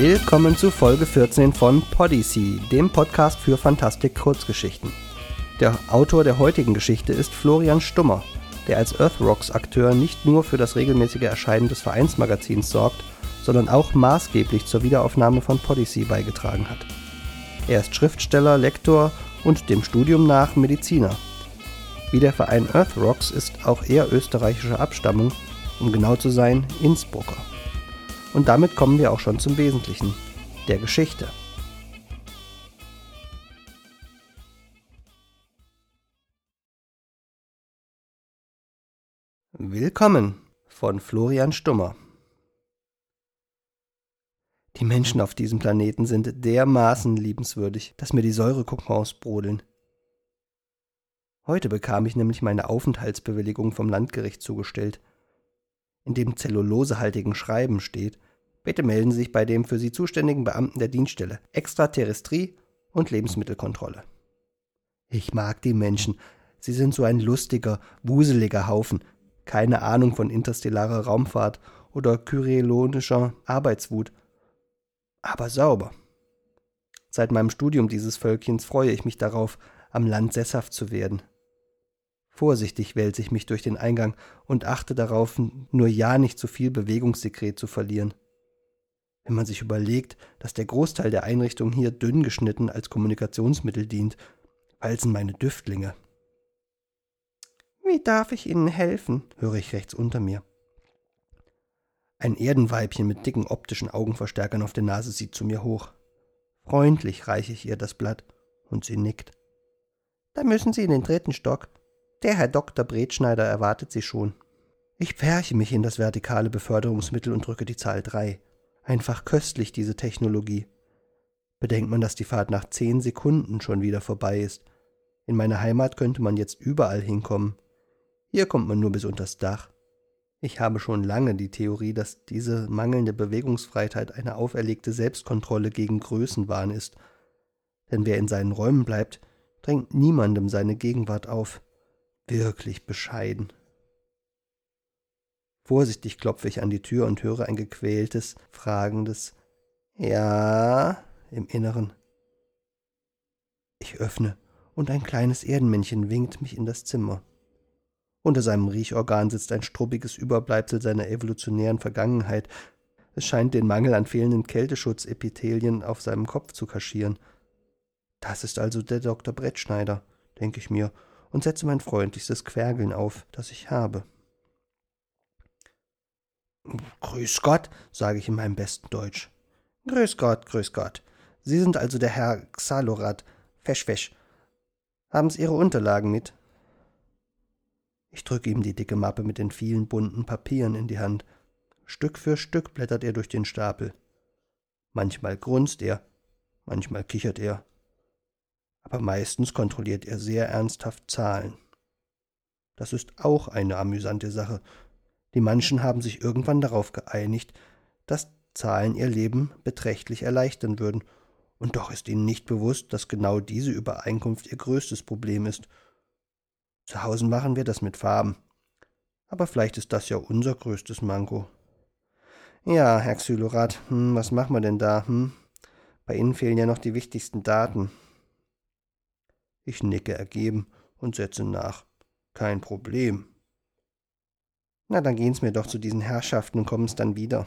Willkommen zu Folge 14 von Podyssey, dem Podcast für Fantastik-Kurzgeschichten. Der Autor der heutigen Geschichte ist Florian Stummer, der als Earthrocks-Akteur nicht nur für das regelmäßige Erscheinen des Vereinsmagazins sorgt, sondern auch maßgeblich zur Wiederaufnahme von Podyssey beigetragen hat. Er ist Schriftsteller, Lektor und dem Studium nach Mediziner. Wie der Verein Earthrocks ist auch er österreichischer Abstammung, um genau zu sein, Innsbrucker. Und damit kommen wir auch schon zum Wesentlichen, der Geschichte. Willkommen von Florian Stummer. Die Menschen auf diesem Planeten sind dermaßen liebenswürdig, dass mir die Säurekokons brodeln. Heute bekam ich nämlich meine Aufenthaltsbewilligung vom Landgericht zugestellt, in dem zellulosehaltigen Schreiben steht, bitte melden Sie sich bei dem für Sie zuständigen Beamten der Dienststelle Extraterrestrie und Lebensmittelkontrolle. Ich mag die Menschen. Sie sind so ein lustiger, wuseliger Haufen. Keine Ahnung von interstellarer Raumfahrt oder kyrillonischer Arbeitswut. Aber sauber. Seit meinem Studium dieses Völkchens freue ich mich darauf, am Land sesshaft zu werden. Vorsichtig wälze ich mich durch den Eingang und achte darauf, nur ja nicht zu viel Bewegungssekret zu verlieren. Wenn man sich überlegt, dass der Großteil der Einrichtung hier dünn geschnitten als Kommunikationsmittel dient, walzen meine Düftlinge. Wie darf ich Ihnen helfen? höre ich rechts unter mir. Ein Erdenweibchen mit dicken optischen Augenverstärkern auf der Nase sieht zu mir hoch. Freundlich reiche ich ihr das Blatt und sie nickt. Da müssen Sie in den dritten Stock. Der Herr Dr. Bretschneider erwartet Sie schon. Ich pferche mich in das vertikale Beförderungsmittel und drücke die Zahl 3. Einfach köstlich, diese Technologie. Bedenkt man, dass die Fahrt nach zehn Sekunden schon wieder vorbei ist. In meiner Heimat könnte man jetzt überall hinkommen. Hier kommt man nur bis unters Dach. Ich habe schon lange die Theorie, dass diese mangelnde Bewegungsfreiheit eine auferlegte Selbstkontrolle gegen Größenwahn ist. Denn wer in seinen Räumen bleibt, drängt niemandem seine Gegenwart auf wirklich bescheiden. Vorsichtig klopfe ich an die Tür und höre ein gequältes, fragendes Ja im Inneren. Ich öffne, und ein kleines Erdenmännchen winkt mich in das Zimmer. Unter seinem Riechorgan sitzt ein struppiges Überbleibsel seiner evolutionären Vergangenheit. Es scheint den Mangel an fehlenden Kälteschutzepithelien auf seinem Kopf zu kaschieren. Das ist also der Dr. Brettschneider, denke ich mir und setze mein freundlichstes Quergeln auf, das ich habe. Grüß Gott, sage ich in meinem besten Deutsch. Grüß Gott, grüß Gott. Sie sind also der Herr Xalorat. Fesch, fesch. Haben Sie Ihre Unterlagen mit? Ich drücke ihm die dicke Mappe mit den vielen bunten Papieren in die Hand. Stück für Stück blättert er durch den Stapel. Manchmal grunzt er, manchmal kichert er, aber meistens kontrolliert er sehr ernsthaft Zahlen. Das ist auch eine amüsante Sache. Die Menschen haben sich irgendwann darauf geeinigt, dass Zahlen ihr Leben beträchtlich erleichtern würden, und doch ist ihnen nicht bewusst, dass genau diese Übereinkunft ihr größtes Problem ist. Zu Hause machen wir das mit Farben. Aber vielleicht ist das ja unser größtes Manko. Ja, Herr Xylorat, hm, was machen wir denn da, hm? Bei Ihnen fehlen ja noch die wichtigsten Daten. Ich nicke ergeben und setze nach. Kein Problem. Na, dann gehen's mir doch zu diesen Herrschaften und kommen's dann wieder.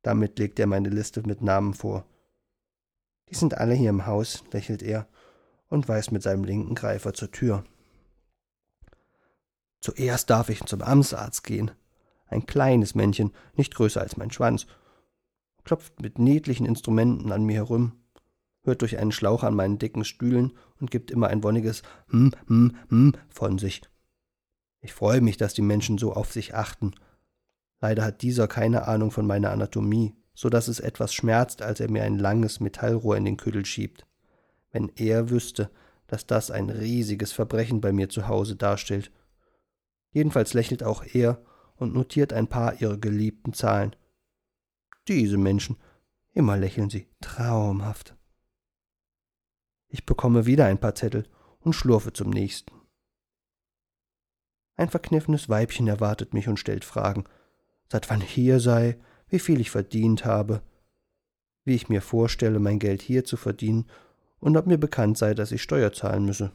Damit legt er meine Liste mit Namen vor. Die sind alle hier im Haus, lächelt er und weist mit seinem linken Greifer zur Tür. Zuerst darf ich zum Amtsarzt gehen. Ein kleines Männchen, nicht größer als mein Schwanz, klopft mit niedlichen Instrumenten an mir herum hört durch einen Schlauch an meinen dicken Stühlen und gibt immer ein wonniges Hm, hm, hm von sich. Ich freue mich, dass die Menschen so auf sich achten. Leider hat dieser keine Ahnung von meiner Anatomie, so dass es etwas schmerzt, als er mir ein langes Metallrohr in den Küdel schiebt. Wenn er wüsste, dass das ein riesiges Verbrechen bei mir zu Hause darstellt. Jedenfalls lächelt auch er und notiert ein paar ihrer geliebten Zahlen. Diese Menschen, immer lächeln sie, traumhaft. Ich bekomme wieder ein paar Zettel und schlurfe zum nächsten. Ein verkniffenes Weibchen erwartet mich und stellt Fragen, seit wann hier sei, wie viel ich verdient habe. wie ich mir vorstelle, mein Geld hier zu verdienen und ob mir bekannt sei, dass ich Steuer zahlen müsse.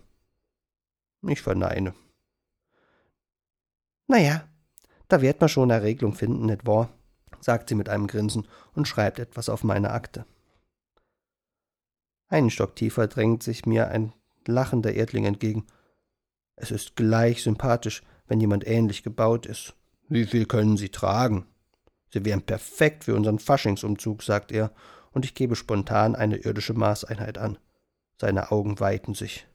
Ich verneine. Naja, da wird man schon eine Regelung finden, nicht wahr? sagt sie mit einem Grinsen und schreibt etwas auf meine Akte. Einen Stock tiefer drängt sich mir ein lachender Erdling entgegen. Es ist gleich sympathisch, wenn jemand ähnlich gebaut ist. Wie viel können Sie tragen? Sie wären perfekt für unseren Faschingsumzug, sagt er, und ich gebe spontan eine irdische Maßeinheit an. Seine Augen weiten sich.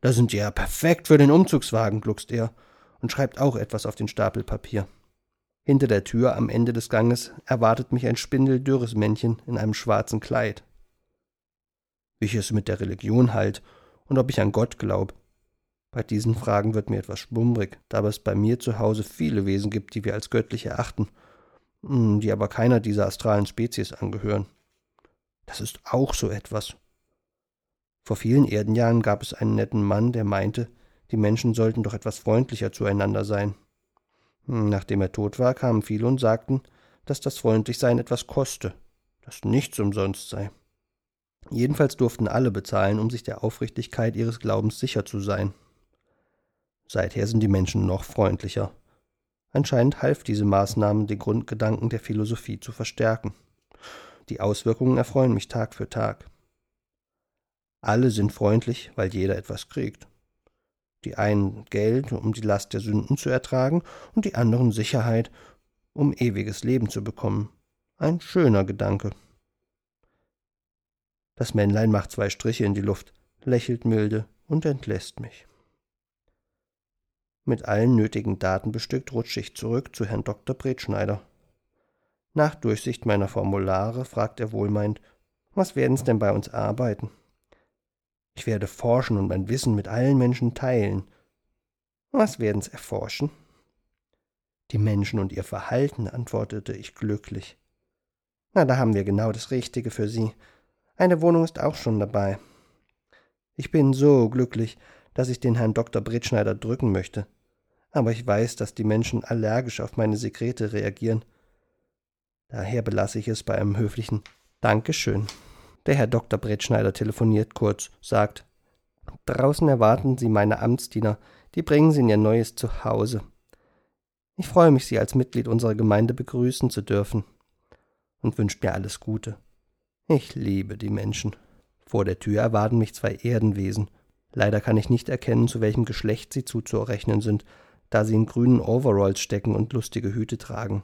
Da sind Sie ja perfekt für den Umzugswagen, gluckst er und schreibt auch etwas auf den Stapel Papier. Hinter der Tür am Ende des Ganges erwartet mich ein spindeldürres Männchen in einem schwarzen Kleid. Wie ich es mit der Religion halt und ob ich an Gott glaub. Bei diesen Fragen wird mir etwas schwummrig, da es bei mir zu Hause viele Wesen gibt, die wir als göttlich erachten, hm, die aber keiner dieser astralen Spezies angehören. Das ist auch so etwas. Vor vielen Erdenjahren gab es einen netten Mann, der meinte, die Menschen sollten doch etwas freundlicher zueinander sein. Hm, nachdem er tot war, kamen viele und sagten, dass das Freundlichsein etwas koste, dass nichts umsonst sei. Jedenfalls durften alle bezahlen, um sich der Aufrichtigkeit ihres Glaubens sicher zu sein. Seither sind die Menschen noch freundlicher. Anscheinend half diese Maßnahme, den Grundgedanken der Philosophie zu verstärken. Die Auswirkungen erfreuen mich Tag für Tag. Alle sind freundlich, weil jeder etwas kriegt. Die einen Geld, um die Last der Sünden zu ertragen, und die anderen Sicherheit, um ewiges Leben zu bekommen. Ein schöner Gedanke. Das Männlein macht zwei Striche in die Luft, lächelt milde und entlässt mich. Mit allen nötigen Daten bestückt rutsche ich zurück zu Herrn Dr. Bretschneider. Nach Durchsicht meiner Formulare fragt er wohlmeint, was werden's denn bei uns arbeiten? Ich werde forschen und mein Wissen mit allen Menschen teilen. Was werden's erforschen? Die Menschen und ihr Verhalten, antwortete ich glücklich. Na, da haben wir genau das Richtige für Sie. Eine Wohnung ist auch schon dabei. Ich bin so glücklich, dass ich den Herrn Dr. Bretschneider drücken möchte. Aber ich weiß, dass die Menschen allergisch auf meine Sekrete reagieren. Daher belasse ich es bei einem höflichen Dankeschön. Der Herr Dr. Bretschneider telefoniert kurz, sagt Draußen erwarten Sie meine Amtsdiener, die bringen Sie in Ihr neues Zuhause. Ich freue mich, Sie als Mitglied unserer Gemeinde begrüßen zu dürfen und wünscht mir alles Gute. Ich liebe die Menschen. Vor der Tür erwarten mich zwei Erdenwesen. Leider kann ich nicht erkennen, zu welchem Geschlecht sie zuzurechnen sind, da sie in grünen Overalls stecken und lustige Hüte tragen.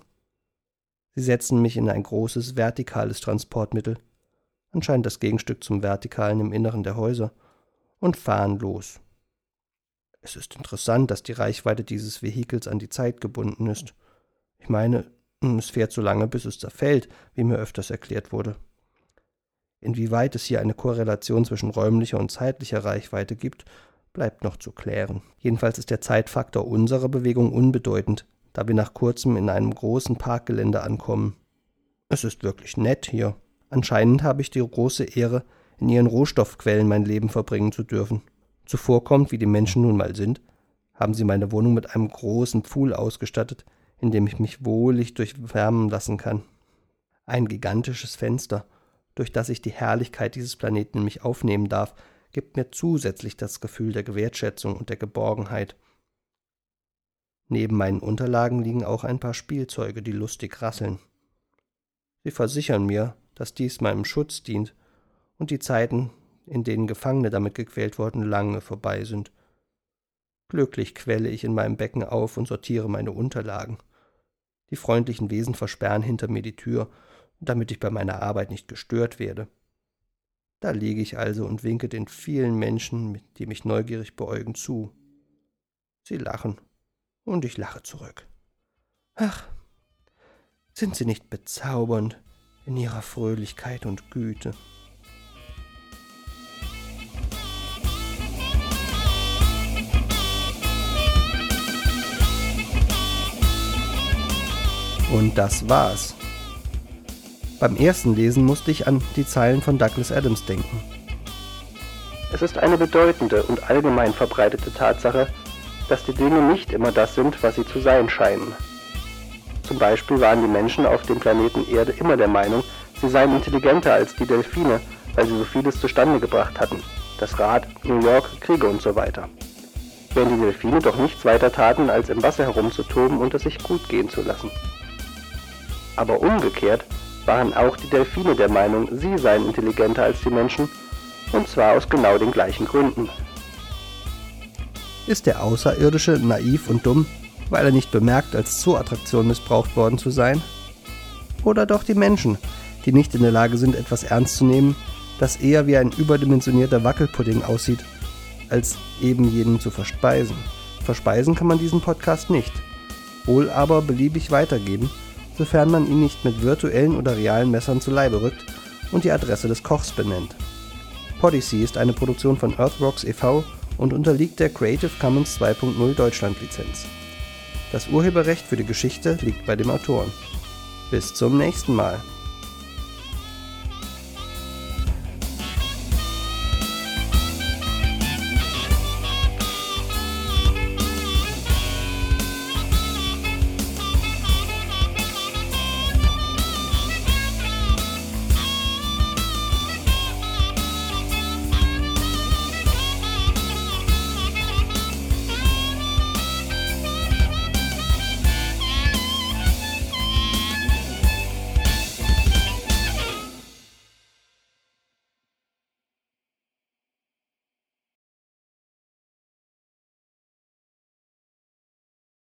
Sie setzen mich in ein großes vertikales Transportmittel, anscheinend das Gegenstück zum vertikalen im Inneren der Häuser, und fahren los. Es ist interessant, dass die Reichweite dieses Vehikels an die Zeit gebunden ist. Ich meine, es fährt so lange, bis es zerfällt, wie mir öfters erklärt wurde. Inwieweit es hier eine Korrelation zwischen räumlicher und zeitlicher Reichweite gibt, bleibt noch zu klären. Jedenfalls ist der Zeitfaktor unserer Bewegung unbedeutend, da wir nach kurzem in einem großen Parkgelände ankommen. Es ist wirklich nett hier. Anscheinend habe ich die große Ehre, in ihren Rohstoffquellen mein Leben verbringen zu dürfen. Zuvorkommt, wie die Menschen nun mal sind, haben sie meine Wohnung mit einem großen Pfuhl ausgestattet, in dem ich mich wohlig durchwärmen lassen kann. Ein gigantisches Fenster, durch das ich die Herrlichkeit dieses Planeten in mich aufnehmen darf, gibt mir zusätzlich das Gefühl der Gewertschätzung und der Geborgenheit. Neben meinen Unterlagen liegen auch ein paar Spielzeuge, die lustig rasseln. Sie versichern mir, dass dies meinem Schutz dient und die Zeiten, in denen Gefangene damit gequält wurden, lange vorbei sind. Glücklich quelle ich in meinem Becken auf und sortiere meine Unterlagen. Die freundlichen Wesen versperren hinter mir die Tür damit ich bei meiner Arbeit nicht gestört werde. Da liege ich also und winke den vielen Menschen, die mich neugierig beäugen, zu. Sie lachen, und ich lache zurück. Ach, sind sie nicht bezaubernd in ihrer Fröhlichkeit und Güte? Und das war's. Beim ersten Lesen musste ich an die Zeilen von Douglas Adams denken. Es ist eine bedeutende und allgemein verbreitete Tatsache, dass die Dinge nicht immer das sind, was sie zu sein scheinen. Zum Beispiel waren die Menschen auf dem Planeten Erde immer der Meinung, sie seien intelligenter als die Delfine, weil sie so vieles zustande gebracht hatten. Das Rad, New York, Kriege und so weiter. Während die Delfine doch nichts weiter taten, als im Wasser herumzutoben und es sich gut gehen zu lassen. Aber umgekehrt waren auch die Delfine der Meinung, sie seien intelligenter als die Menschen, und zwar aus genau den gleichen Gründen. Ist der Außerirdische naiv und dumm, weil er nicht bemerkt, als Zooattraktion missbraucht worden zu sein? Oder doch die Menschen, die nicht in der Lage sind, etwas ernst zu nehmen, das eher wie ein überdimensionierter Wackelpudding aussieht, als eben jenen zu verspeisen? Verspeisen kann man diesen Podcast nicht, wohl aber beliebig weitergeben, sofern man ihn nicht mit virtuellen oder realen Messern zu Leibe rückt und die Adresse des Kochs benennt. Podyssey ist eine Produktion von Earthrocks e.V. und unterliegt der Creative Commons 2.0 Deutschland Lizenz. Das Urheberrecht für die Geschichte liegt bei dem Autoren. Bis zum nächsten Mal.